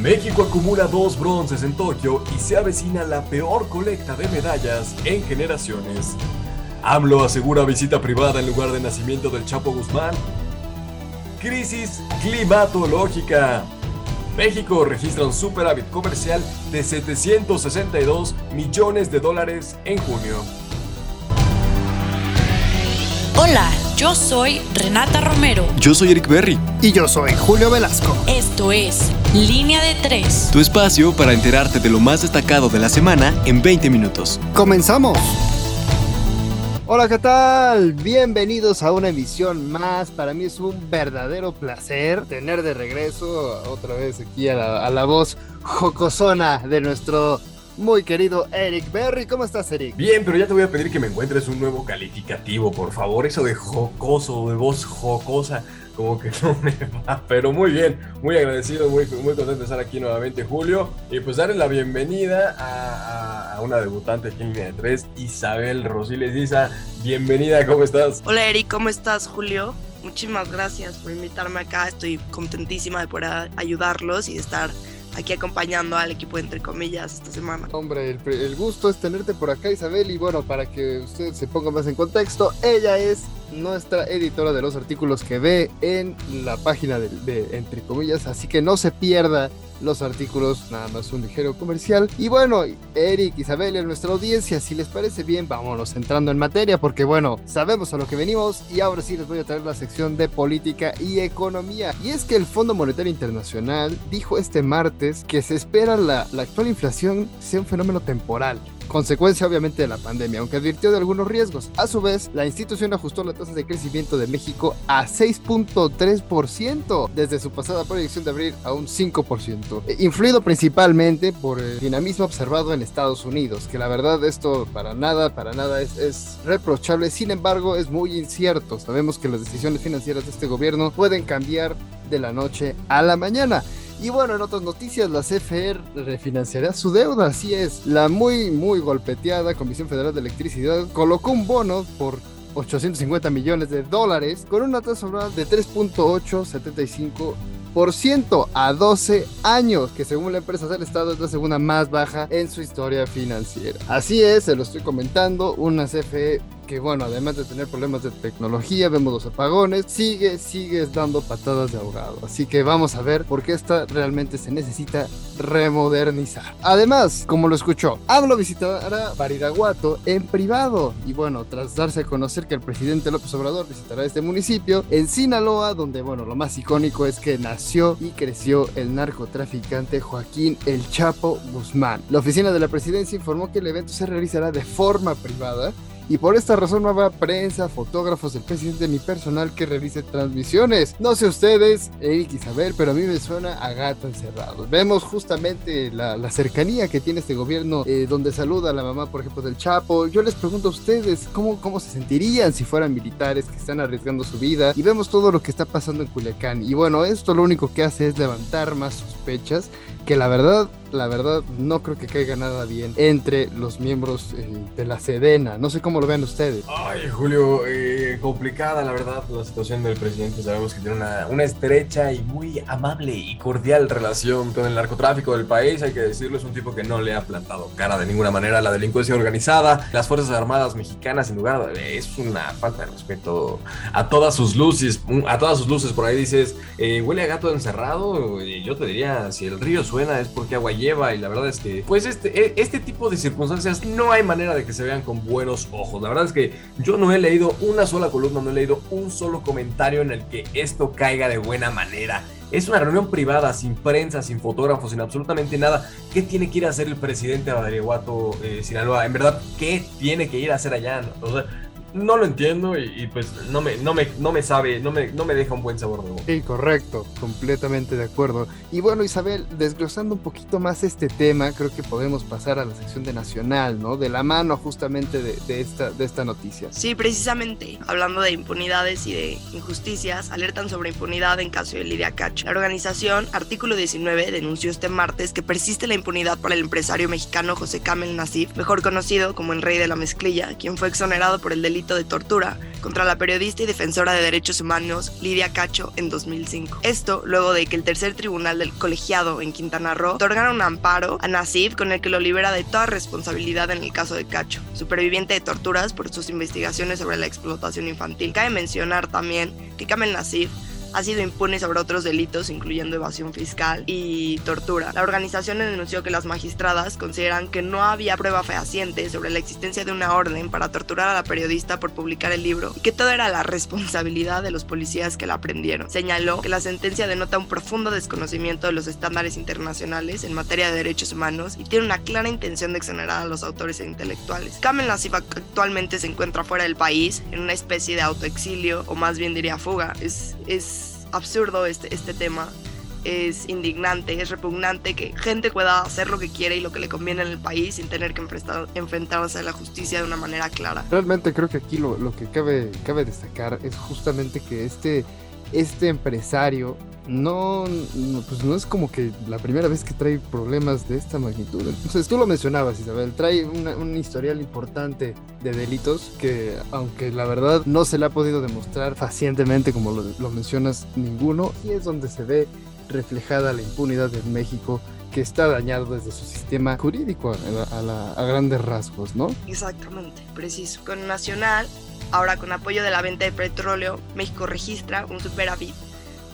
México acumula dos bronces en Tokio y se avecina la peor colecta de medallas en generaciones. AMLO asegura visita privada en lugar de nacimiento del Chapo Guzmán. Crisis climatológica. México registra un superávit comercial de 762 millones de dólares en junio. Hola, yo soy Renata Romero. Yo soy Eric Berry. Y yo soy Julio Velasco. Esto es Línea de Tres. Tu espacio para enterarte de lo más destacado de la semana en 20 minutos. ¡Comenzamos! Hola, ¿qué tal? Bienvenidos a una emisión más. Para mí es un verdadero placer tener de regreso otra vez aquí a la, a la voz jocosona de nuestro muy querido Eric Berry. ¿Cómo estás, Eric? Bien, pero ya te voy a pedir que me encuentres un nuevo calificativo, por favor. Eso de jocoso, de voz jocosa, como que no me va. Pero muy bien, muy agradecido, muy, muy contento de estar aquí nuevamente, Julio. Y pues darle la bienvenida a, a una debutante aquí en línea de tres, Isabel Rosiles Isa. Bienvenida, ¿cómo estás? Hola, Eric, ¿cómo estás, Julio? Muchísimas gracias por invitarme acá. Estoy contentísima de poder ayudarlos y de estar aquí acompañando al equipo entre comillas esta semana. Hombre, el, el, gusto es tenerte por acá, Isabel, y bueno, para que usted se ponga más en contexto, ella es nuestra editora de los artículos que ve en la página de, entre comillas, así que no se pierda los artículos, nada más un ligero comercial. Y bueno, Eric, Isabel, en nuestra audiencia, si les parece bien, vámonos entrando en materia, porque bueno, sabemos a lo que venimos y ahora sí les voy a traer la sección de política y economía. Y es que el Fondo Monetario Internacional dijo este martes que se espera la, la actual inflación sea un fenómeno temporal consecuencia obviamente de la pandemia, aunque advirtió de algunos riesgos. A su vez, la institución ajustó la de crecimiento de México a 6.3% desde su pasada proyección de abril a un 5%, influido principalmente por el dinamismo observado en Estados Unidos, que la verdad esto para nada, para nada es, es reprochable, sin embargo es muy incierto. Sabemos que las decisiones financieras de este gobierno pueden cambiar de la noche a la mañana. Y bueno, en otras noticias, la CFE refinanciará su deuda, así es. La muy, muy golpeteada Comisión Federal de Electricidad colocó un bono por 850 millones de dólares con una tasa anual de 3.875% a 12 años, que según la empresa del Estado es la segunda más baja en su historia financiera. Así es, se lo estoy comentando, una CFE que bueno, además de tener problemas de tecnología, vemos los apagones, sigue, sigue dando patadas de ahogado. Así que vamos a ver por qué esta realmente se necesita remodernizar. Además, como lo escuchó, AMLO visitará Bariraguato en privado. Y bueno, tras darse a conocer que el presidente López Obrador visitará este municipio, en Sinaloa, donde bueno, lo más icónico es que nació y creció el narcotraficante Joaquín El Chapo Guzmán. La oficina de la presidencia informó que el evento se realizará de forma privada y por esta razón no habrá prensa, fotógrafos del presidente ni personal que realice transmisiones. No sé ustedes, Eric Isabel, pero a mí me suena a gato encerrado. Vemos justamente la, la cercanía que tiene este gobierno eh, donde saluda a la mamá, por ejemplo, del Chapo. Yo les pregunto a ustedes, ¿cómo, ¿cómo se sentirían si fueran militares que están arriesgando su vida? Y vemos todo lo que está pasando en Culiacán. Y bueno, esto lo único que hace es levantar más sospechas que la verdad, la verdad, no creo que caiga nada bien entre los miembros eh, de la Sedena. No sé cómo lo vean ustedes. Ay, Julio, eh, complicada la verdad la situación del presidente. Sabemos que tiene una, una, estrecha y muy amable y cordial relación con el narcotráfico del país. Hay que decirlo, es un tipo que no le ha plantado cara de ninguna manera a la delincuencia organizada. Las Fuerzas Armadas mexicanas, sin lugar, es una falta de respeto a todas sus luces. A todas sus luces, por ahí dices, eh, huele a gato encerrado. Yo te diría, si el río suena es porque agua lleva y la verdad es que pues este, este tipo de circunstancias no hay manera de que se vean con buenos ojos. La verdad es que yo no he leído una sola columna, no he leído un solo comentario en el que esto caiga de buena manera. Es una reunión privada, sin prensa, sin fotógrafos, sin absolutamente nada. ¿Qué tiene que ir a hacer el presidente de Badiraguato, eh, Sinaloa? En verdad, ¿qué tiene que ir a hacer allá? O sea, no lo entiendo y, y, pues no me, no, me, no me sabe, no me, no me deja un buen sabor de boca. Sí, correcto, completamente de acuerdo. Y bueno, Isabel, desglosando un poquito más este tema, creo que podemos pasar a la sección de Nacional, ¿no? De la mano justamente de, de esta, de esta noticia. Sí, precisamente, hablando de impunidades y de injusticias, alertan sobre impunidad en caso de Lidia Cacho. La organización Artículo 19 denunció este martes que persiste la impunidad para el empresario mexicano José Camel Nasif, mejor conocido como el rey de la mezclilla, quien fue exonerado por el delito de tortura contra la periodista y defensora de derechos humanos Lidia Cacho en 2005. Esto luego de que el tercer tribunal del colegiado en Quintana Roo otorgara un amparo a Nasif con el que lo libera de toda responsabilidad en el caso de Cacho, superviviente de torturas por sus investigaciones sobre la explotación infantil. Cabe mencionar también que Kamel Nasif ha sido impune sobre otros delitos, incluyendo evasión fiscal y tortura. La organización denunció que las magistradas consideran que no había prueba fehaciente sobre la existencia de una orden para torturar a la periodista por publicar el libro y que todo era la responsabilidad de los policías que la aprendieron. Señaló que la sentencia denota un profundo desconocimiento de los estándares internacionales en materia de derechos humanos y tiene una clara intención de exonerar a los autores e intelectuales. Kamel Nassif actualmente se encuentra fuera del país en una especie de autoexilio o más bien diría fuga. Es, es absurdo este, este tema. Es indignante, es repugnante que gente pueda hacer lo que quiere y lo que le conviene en el país sin tener que enfrentarse a la justicia de una manera clara. Realmente creo que aquí lo, lo que cabe, cabe destacar es justamente que este, este empresario no, pues no es como que la primera vez que trae problemas de esta magnitud. Entonces tú lo mencionabas, Isabel, trae un historial importante de delitos que, aunque la verdad no se le ha podido demostrar facientemente, como lo, mencionas, ninguno, y es donde se ve reflejada la impunidad en México que está dañado desde su sistema jurídico a, a, grandes rasgos, ¿no? Exactamente, preciso. Con Nacional, ahora con apoyo de la venta de petróleo, México registra un superávit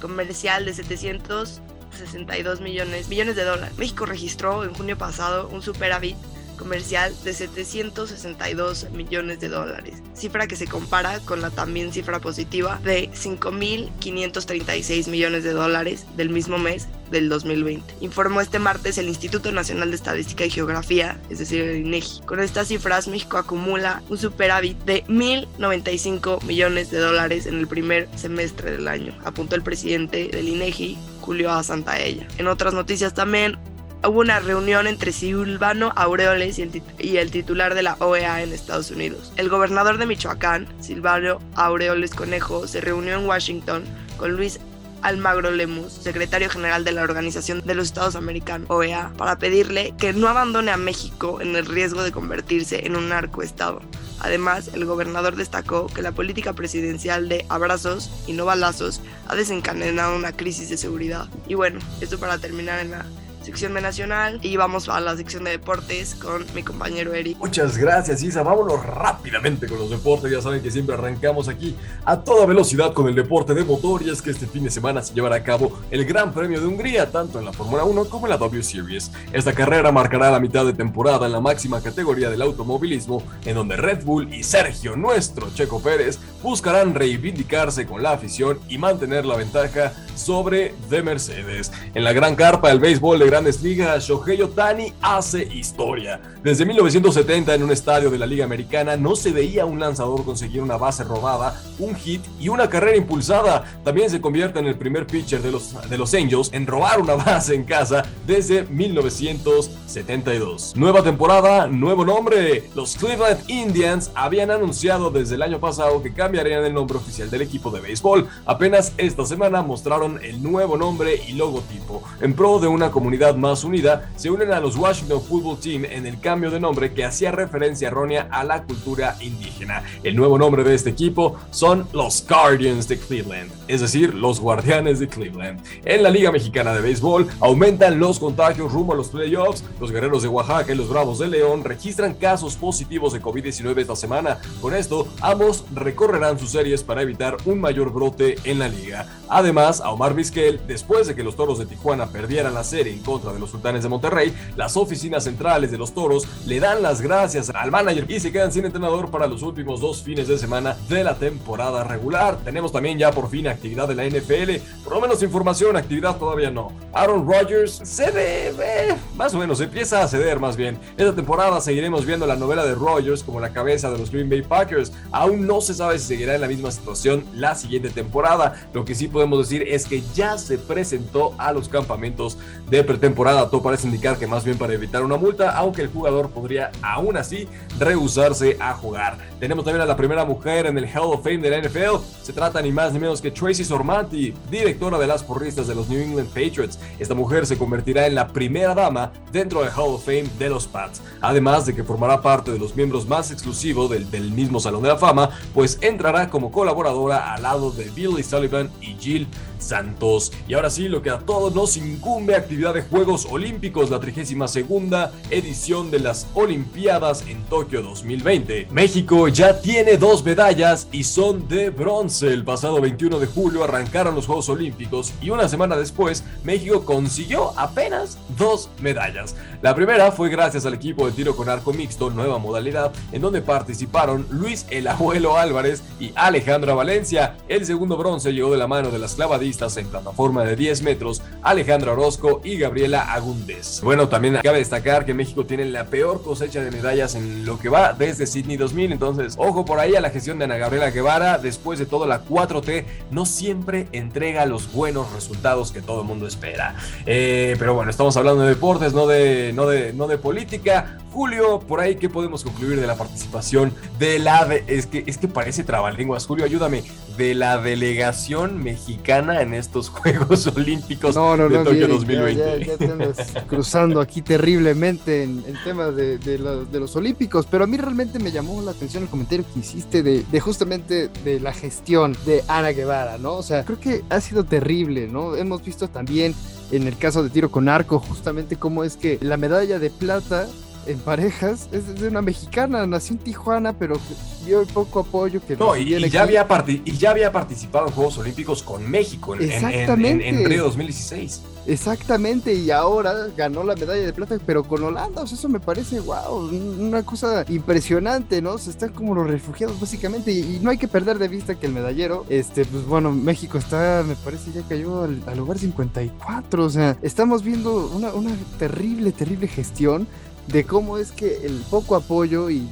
comercial de 762 millones, millones de dólares. México registró en junio pasado un superávit comercial de 762 millones de dólares, cifra que se compara con la también cifra positiva de 5.536 millones de dólares del mismo mes del 2020. Informó este martes el Instituto Nacional de Estadística y Geografía, es decir, el INEGI. Con estas cifras, México acumula un superávit de 1.095 millones de dólares en el primer semestre del año, apuntó el presidente del INEGI, Julio Santaella. En otras noticias también, hubo una reunión entre Silvano Aureoles y y el, titular de la OEA en Estados Unidos. El gobernador de Michoacán, Silvano Aureoles Conejo, se reunió en Washington con Luis Almagro Lemus, secretario general de la Organización de los Estados Americanos, OEA, para pedirle que no abandone a México en el riesgo de convertirse en un narcoestado. Además, el gobernador destacó que la política presidencial de abrazos y no balazos ha desencadenado una crisis de seguridad. Y bueno, esto para terminar en la sección de Nacional y vamos a la sección de deportes con mi compañero Eric. Muchas gracias Isa, vámonos rápidamente con los deportes, ya saben que siempre arrancamos aquí a toda velocidad con el deporte de motor y es que este fin de semana se llevará a cabo el Gran Premio de Hungría, tanto en la Fórmula 1 como en la W Series. Esta carrera marcará la mitad de temporada en la máxima categoría del automovilismo, en donde Red Bull y Sergio, nuestro Checo Pérez, buscarán reivindicarse con la afición y mantener la ventaja sobre de Mercedes. En la gran carpa del béisbol de Grandes Ligas, Shohei Otani hace historia. Desde 1970 en un estadio de la Liga Americana no se veía un lanzador conseguir una base robada, un hit y una carrera impulsada. También se convierte en el primer pitcher de los, de los Angels en robar una base en casa desde 1972. Nueva temporada, nuevo nombre. Los Cleveland Indians habían anunciado desde el año pasado que cambiarían el nombre oficial del equipo de béisbol. Apenas esta semana mostraron el nuevo nombre y logotipo. En pro de una comunidad más unida, se unen a los Washington Football Team en el cambio de nombre que hacía referencia errónea a la cultura indígena. El nuevo nombre de este equipo son los Guardians de Cleveland, es decir, los Guardianes de Cleveland. En la Liga Mexicana de Béisbol aumentan los contagios rumbo a los playoffs. Los Guerreros de Oaxaca y los Bravos de León registran casos positivos de COVID-19 esta semana. Con esto, ambos recorrerán sus series para evitar un mayor brote en la liga. Además, Omar Vizquel, después de que los Toros de Tijuana perdieran la serie en contra de los Sultanes de Monterrey, las oficinas centrales de los Toros le dan las gracias al manager y se quedan sin entrenador para los últimos dos fines de semana de la temporada regular. Tenemos también ya por fin actividad de la NFL, por lo menos información, actividad todavía no. Aaron Rodgers se ve, más o menos, empieza a ceder más bien. Esta temporada seguiremos viendo la novela de Rodgers como la cabeza de los Green Bay Packers. Aún no se sabe si seguirá en la misma situación la siguiente temporada. Lo que sí podemos decir es que ya se presentó a los campamentos de pretemporada. Todo parece indicar que más bien para evitar una multa, aunque el jugador podría aún así rehusarse a jugar. Tenemos también a la primera mujer en el Hall of Fame de la NFL. Se trata ni más ni menos que Tracy Sormanti, directora de las porristas de los New England Patriots. Esta mujer se convertirá en la primera dama dentro del Hall of Fame de los Pats. Además de que formará parte de los miembros más exclusivos del, del mismo Salón de la Fama, pues entrará como colaboradora al lado de Billy Sullivan y Jill Santos. Y ahora sí, lo que a todos nos incumbe, actividad de Juegos Olímpicos, la 32 segunda edición de las Olimpiadas en Tokio 2020. México ya tiene dos medallas y son de bronce. El pasado 21 de julio arrancaron los Juegos Olímpicos y una semana después México consiguió apenas dos medallas. La primera fue gracias al equipo de tiro con arco mixto, nueva modalidad, en donde participaron Luis el Abuelo Álvarez y Alejandra Valencia. El segundo bronce llegó de la mano de las clavadistas en plataforma de 10 metros, Alejandra Orozco y Gabriela Agúndez. Bueno, también cabe destacar que México tiene la peor cosecha de medallas en lo que va desde Sydney 2000, entonces ojo por ahí a la gestión de Ana Gabriela Guevara, después de todo la 4T no siempre entrega los buenos resultados que todo el mundo espera. Eh, pero bueno, estamos hablando de deportes, no de, no de, no de política. Julio, por ahí, ¿qué podemos concluir de la participación de la... es, que, es que parece trabalenguas. Julio, ayúdame. De la delegación mexicana en estos Juegos Olímpicos No, no, de no, Tokio Miguel, 2020. Ya, te andas cruzando aquí terriblemente en, en temas de, de los, de los olímpicos, pero a mí realmente me llamó la atención el comentario que hiciste de, de justamente de la gestión de Ana Guevara, ¿no? O sea, creo que ha sido terrible, ¿no? Hemos visto también en el caso de tiro con arco justamente cómo es que la medalla de plata en parejas es de una mexicana, nació en Tijuana, pero el poco apoyo que No, y, y ya había y ya había participado en Juegos Olímpicos con México en, en- en- en- Exactamente. en Río 2016. Exactamente, y ahora ganó la medalla de plata, pero con Holanda, o sea, eso me parece, wow, una cosa impresionante, ¿no? Se están como los refugiados básicamente, y, y no hay que perder de vista que el medallero, este, pues bueno, México está, me parece, ya cayó al, al lugar 54, o sea, estamos viendo una, una terrible, terrible gestión de cómo es que el poco apoyo y,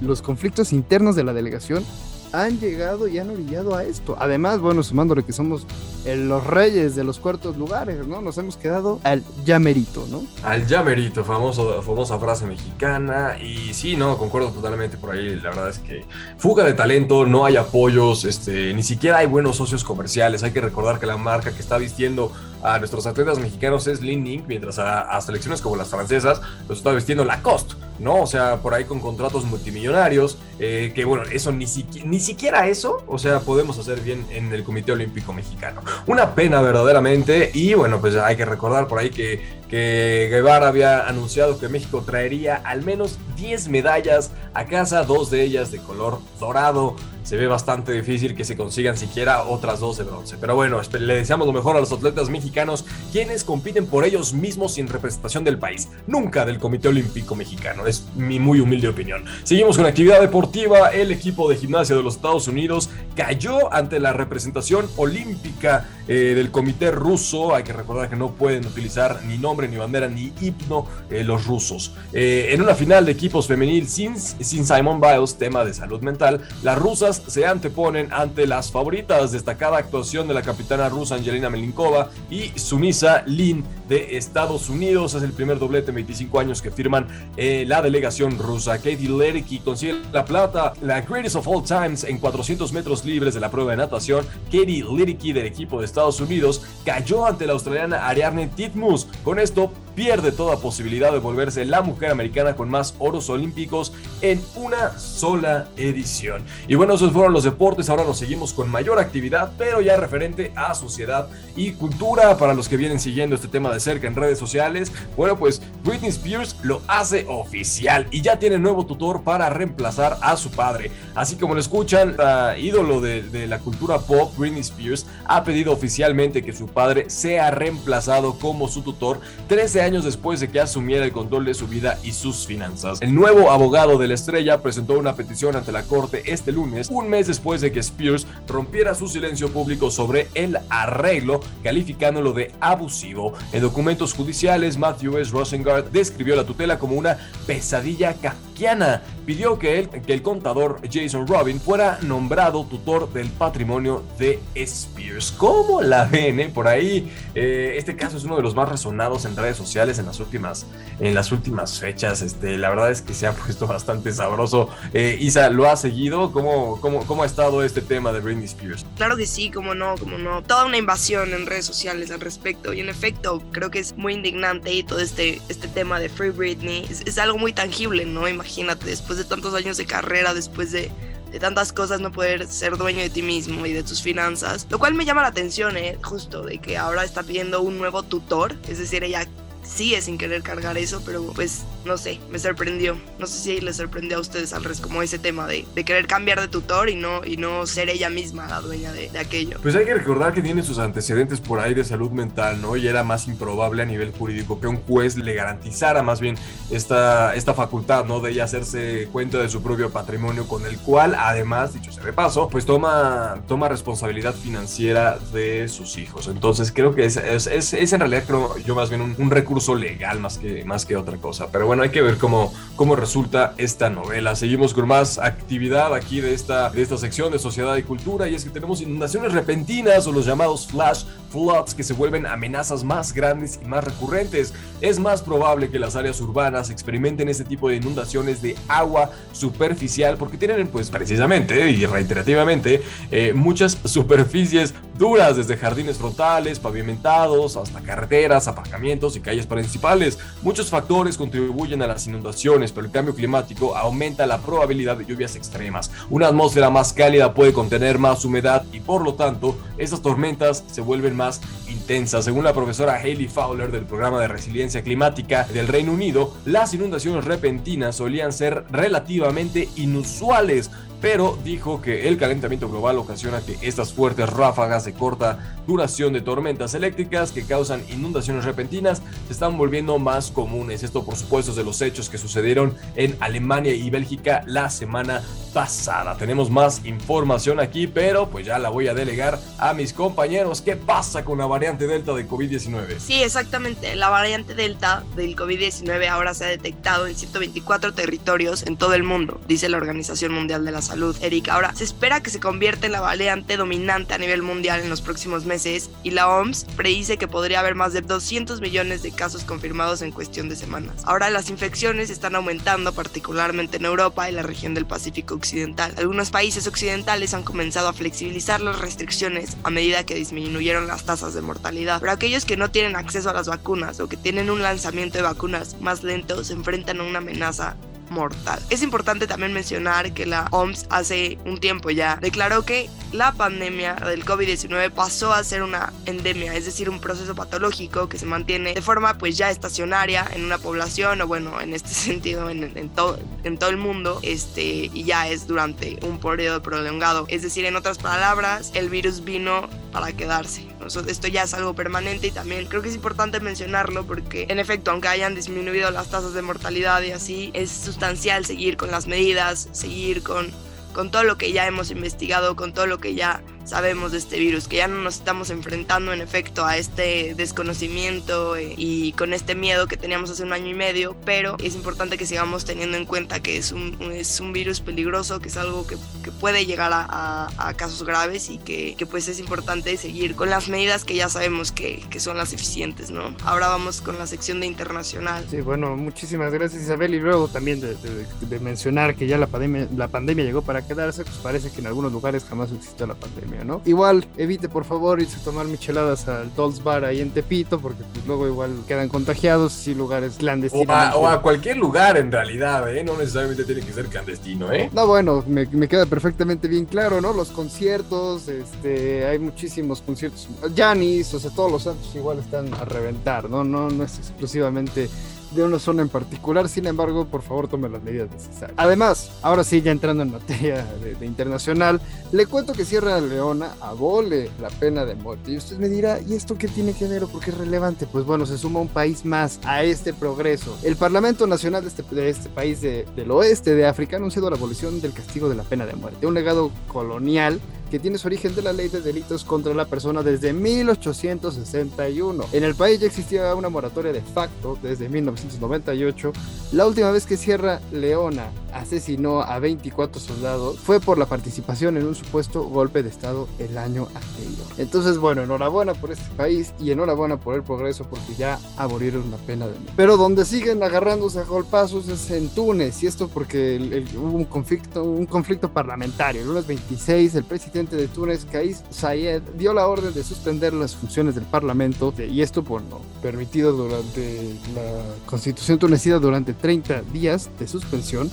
los conflictos internos de la delegación han llegado y han orillado a esto. Además, bueno, sumándole que somos eh, los reyes de los cuartos lugares, ¿no? Nos hemos quedado al ya merito, ¿no? Al llamerito, famoso, famosa frase mexicana. Y sí, no, concuerdo totalmente por ahí. La verdad es que fuga de talento, no hay apoyos, este, ni siquiera hay buenos socios comerciales. Hay que recordar que la marca que está vistiendo a nuestros atletas mexicanos es Lean Inc., mientras a, selecciones como las francesas los está vistiendo Lacoste, ¿no? O sea, por ahí con contratos multimillonarios, eh, que bueno, eso ni, siqui- ni siquiera eso, o sea, podemos hacer bien en el Comité Olímpico Mexicano. Una pena verdaderamente, y bueno, pues hay que recordar por ahí que, que Guevara había anunciado que México traería al menos 10 medallas a casa, dos de ellas de color dorado. Se ve bastante difícil que se consigan siquiera otras dos de bronce. Pero bueno, le deseamos lo mejor a los atletas mexicanos, quienes compiten por ellos mismos sin representación del país, nunca del Comité Olímpico Mexicano. Es mi muy humilde opinión. Seguimos con actividad deportiva. El equipo de gimnasia de los Estados Unidos cayó ante la representación olímpica eh, del comité ruso. Hay que recordar que no pueden utilizar ni nombre, ni bandera, ni himno eh, los rusos. Eh, en una final de equipos femenil sin, sin Simon Biles, tema de salud mental, las rusas se anteponen ante las favoritas. Destacada actuación de la capitana rusa Angelina Melinkova y Sumisa Lin de Estados Unidos. Es el primer doblete en 25 años que firman eh, la delegación rusa. Katie Ledecky consigue la plata, la greatest of all times en 400 metros libres de la prueba de natación. Katie Ledecky del equipo de Estados Unidos cayó ante la australiana Ariadne Titmus. Con esto pierde toda posibilidad de volverse la mujer americana con más oros olímpicos en una sola edición. Y bueno, esos fueron los deportes. Ahora nos seguimos con mayor actividad, pero ya referente a sociedad y cultura. Para los que vienen siguiendo este tema de cerca en redes sociales, bueno, pues Britney Spears lo hace oficial y ya tiene nuevo tutor para reemplazar a su padre. Así como lo escuchan, ídolo de, de la cultura pop, Britney Spears, ha pedido oficialmente que su padre sea reemplazado como su tutor 13 años después de que asumiera el control de su vida y sus finanzas. El nuevo abogado de la estrella presentó una petición ante la corte este lunes, un mes después de que Spears rompiera su silencio público sobre el arreglo, calificándolo de abusivo. En documentos judiciales, Matthew S. Rosengard describió la tutela como una pesadilla kafkiana Kiana pidió que el, que el contador Jason Robin fuera nombrado tutor del patrimonio de Spears. ¿Cómo la ven? Eh? Por ahí, eh, este caso es uno de los más resonados en redes sociales en las últimas, en las últimas fechas. Este, la verdad es que se ha puesto bastante sabroso. Eh, Isa, ¿lo ha seguido? ¿Cómo, cómo, ¿Cómo ha estado este tema de Britney Spears? Claro que sí, como no, como no. Toda una invasión en redes sociales al respecto. Y en efecto, creo que es muy indignante y todo este, este tema de Free Britney es, es algo muy tangible, ¿no? Imagínate, después de tantos años de carrera, después de, de tantas cosas, no poder ser dueño de ti mismo y de tus finanzas. Lo cual me llama la atención, ¿eh? Justo, de que ahora está pidiendo un nuevo tutor. Es decir, ella sigue sin querer cargar eso, pero pues no sé, me sorprendió. No sé si les sorprendió a ustedes al revés, como ese tema de, de, querer cambiar de tutor y no, y no ser ella misma la dueña de, de, aquello. Pues hay que recordar que tiene sus antecedentes por ahí de salud mental, ¿no? Y era más improbable a nivel jurídico que un juez le garantizara más bien esta, esta facultad, ¿no? De ella hacerse cuenta de su propio patrimonio, con el cual, además, dicho ese repaso, pues toma, toma responsabilidad financiera de sus hijos. Entonces creo que es, es, es, es en realidad, creo yo, más bien un, un recurso legal más que, más que otra cosa. Pero bueno, hay que ver cómo, cómo resulta esta novela. Seguimos con más actividad aquí de esta, de esta sección de sociedad y cultura y es que tenemos inundaciones repentinas o los llamados flash floods que se vuelven amenazas más grandes y más recurrentes. Es más probable que las áreas urbanas experimenten este tipo de inundaciones de agua superficial porque tienen pues precisamente y reiterativamente eh, muchas superficies duras desde jardines frontales, pavimentados, hasta carreteras, aparcamientos y calles principales. Muchos factores contribuyen a las inundaciones, pero el cambio climático aumenta la probabilidad de lluvias extremas. Una atmósfera más cálida puede contener más humedad y por lo tanto estas tormentas se vuelven más intensas. Según la profesora Hayley Fowler del programa de resiliencia climática del Reino Unido, las inundaciones repentinas solían ser relativamente inusuales pero dijo que el calentamiento global ocasiona que estas fuertes ráfagas de corta duración de tormentas eléctricas que causan inundaciones repentinas se están volviendo más comunes. Esto por supuesto es de los hechos que sucedieron en Alemania y Bélgica la semana pasada. Tenemos más información aquí, pero pues ya la voy a delegar a mis compañeros. ¿Qué pasa con la variante Delta de COVID-19? Sí, exactamente. La variante Delta del COVID-19 ahora se ha detectado en 124 territorios en todo el mundo, dice la Organización Mundial de la Salud. Eric, ahora se espera que se convierta en la variante dominante a nivel mundial en los próximos meses y la OMS predice que podría haber más de 200 millones de casos confirmados en cuestión de semanas. Ahora las infecciones están aumentando particularmente en Europa y la región del Pacífico occidental. Algunos países occidentales han comenzado a flexibilizar las restricciones a medida que disminuyeron las tasas de mortalidad, pero aquellos que no tienen acceso a las vacunas o que tienen un lanzamiento de vacunas más lento se enfrentan a una amenaza mortal. Es importante también mencionar que la OMS hace un tiempo ya declaró que la pandemia del COVID-19 pasó a ser una endemia, es decir, un proceso patológico que se mantiene de forma pues ya estacionaria en una población o bueno, en este sentido en, en, todo, en todo el mundo este, y ya es durante un periodo prolongado. Es decir, en otras palabras, el virus vino para quedarse. Esto ya es algo permanente y también creo que es importante mencionarlo porque en efecto, aunque hayan disminuido las tasas de mortalidad y así, es sustancial seguir con las medidas, seguir con, con todo lo que ya hemos investigado, con todo lo que ya sabemos de este virus, que ya no nos estamos enfrentando en efecto a este desconocimiento eh, y con este miedo que teníamos hace un año y medio, pero es importante que sigamos teniendo en cuenta que es un, es un virus peligroso, que es algo que, que puede llegar a, casos graves y que, que, pues es importante seguir con las medidas que ya sabemos que, que, son las eficientes, ¿no? Ahora vamos con la sección de internacional. Sí, bueno, muchísimas gracias Isabel y luego también de, de, de mencionar que ya la pandemia, la pandemia llegó para quedarse, pues parece que en algunos lugares jamás existió la pandemia. ¿No? Igual, evite por favor irse a tomar micheladas al Dolls Bar ahí en Tepito, porque pues, luego igual quedan contagiados y lugares clandestinos. O a, o a, cualquier lugar en realidad, ¿eh? No necesariamente tiene que ser clandestino, ¿eh? No, bueno, me, me, queda perfectamente bien claro, ¿no? Los conciertos, este, hay muchísimos conciertos. Janis, o sea, todos los santos igual están a reventar, ¿no? No, no es exclusivamente de una zona en particular, sin embargo, por favor tome las medidas necesarias. Además, ahora sí, ya entrando en materia de, internacional, le cuento que Sierra Leona abole la pena de muerte. Y usted me dirá, ¿y esto qué tiene que ver o por qué es relevante? Pues bueno, se suma un país más a este progreso. El Parlamento Nacional de este, este país de, del oeste de África ha anunciado la abolición del castigo de la pena de muerte, un legado colonial que tiene su origen de la ley de delitos contra la persona desde 1861. En el país ya existía una moratoria de facto desde 1998. La última vez que Sierra Leona asesinó a 24 soldados fue por la participación en un supuesto golpe de Estado el año anterior. Entonces, bueno, enhorabuena por este país y enhorabuena por el progreso porque ya abolieron la pena de muerte. Pero donde siguen agarrándose a golpazos es en Túnez y esto porque hubo un conflicto, un conflicto parlamentario. El lunes 26 el presidente de Túnez, Kais Sayed, dio la orden de suspender las funciones del parlamento y esto por no permitido durante la constitución tunecina durante 30 días de suspensión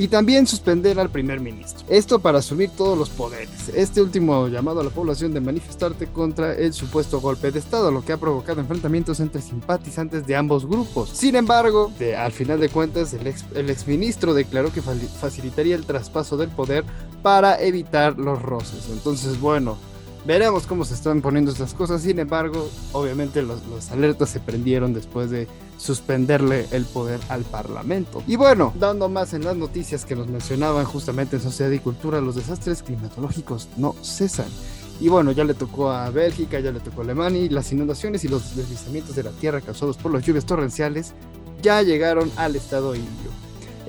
y también suspender al primer ministro. Esto para asumir todos los poderes. Este último llamado a la población de manifestarte contra el supuesto golpe de Estado, lo que ha provocado enfrentamientos entre simpatizantes de ambos grupos. Sin embargo, al final de cuentas, el, ex, el exministro declaró que facilitaría el traspaso del poder para evitar los roces. Entonces, bueno, Veremos cómo se están poniendo estas cosas. Sin embargo, obviamente los, alertas se prendieron después de suspenderle el poder al Parlamento. Y bueno, dando más en las noticias que nos mencionaban justamente en Sociedad y Cultura, los desastres climatológicos no cesan. Y bueno, ya le tocó a Bélgica, ya le tocó a Alemania y las inundaciones y los deslizamientos de la tierra causados por las lluvias torrenciales ya llegaron al estado indio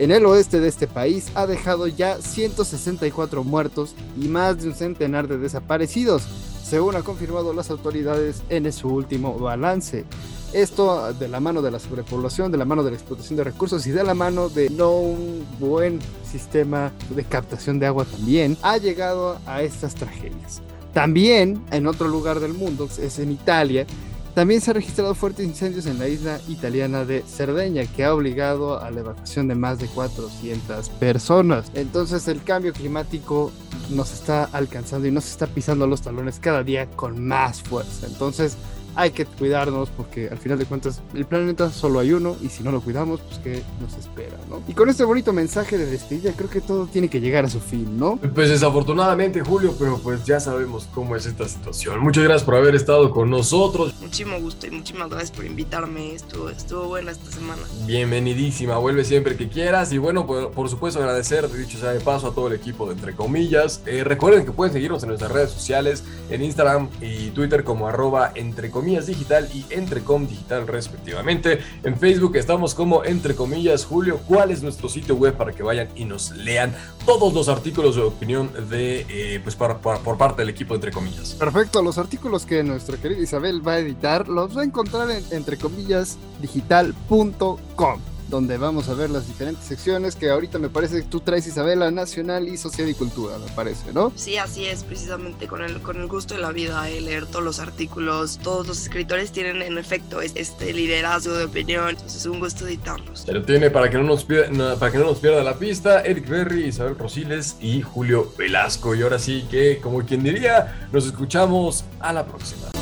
en el oeste de este país ha dejado ya 164 muertos y más de un centenar de desaparecidos, según ha confirmado las autoridades en su último balance. Esto de la mano de la sobrepoblación, de la mano de la explotación de recursos y de la mano de no un buen sistema de captación de agua también ha llegado a estas tragedias. También en otro lugar del mundo, es en Italia, también se han registrado fuertes incendios en la isla italiana de Cerdeña, que ha obligado a la evacuación de más de 400 personas. Entonces el cambio climático nos está alcanzando y nos está pisando los talones cada día con más fuerza. Entonces hay que cuidarnos porque al final de cuentas el planeta solo hay uno y si no lo cuidamos, pues que nos espera, ¿no? Y con este bonito mensaje de despedida creo que todo tiene que llegar a su fin, ¿no? Pues desafortunadamente, Julio, pero pues ya sabemos cómo es esta situación. Muchas gracias por haber estado con nosotros. Muchísimo gusto y muchísimas gracias por invitarme. Estuvo, estuvo buena esta semana. Bienvenidísima, vuelve siempre que quieras y bueno, por, por supuesto agradecer, dicho sea de paso, a todo el equipo de Entre Comillas. Eh, recuerden que pueden seguirnos en nuestras redes sociales, en Instagram y Twitter como arroba Entre Comillas Digital y Entrecom Digital respectivamente. En Facebook estamos como Entre Comillas Julio. ¿Cuál es nuestro sitio web para que vayan y nos lean todos los artículos de opinión de eh, pues por parte del equipo Entre Comillas? Perfecto, los artículos que nuestra querida Isabel va a editar los va a encontrar en entrecomillasdigital.com donde vamos a ver las diferentes secciones que ahorita me parece que tú traes Isabela, Nacional y Sociedad y Cultura, me parece, ¿no? Sí, así es, precisamente con el, con el gusto de la vida, de leer todos los artículos, todos los escritores tienen en efecto este liderazgo de opinión, entonces es un gusto editarlos. Se lo tiene para que no nos pierda, para que no nos pierda la pista, Eric Berry, Isabel Rosiles y Julio Velasco. Y ahora sí que, como quien diría, nos escuchamos a la próxima.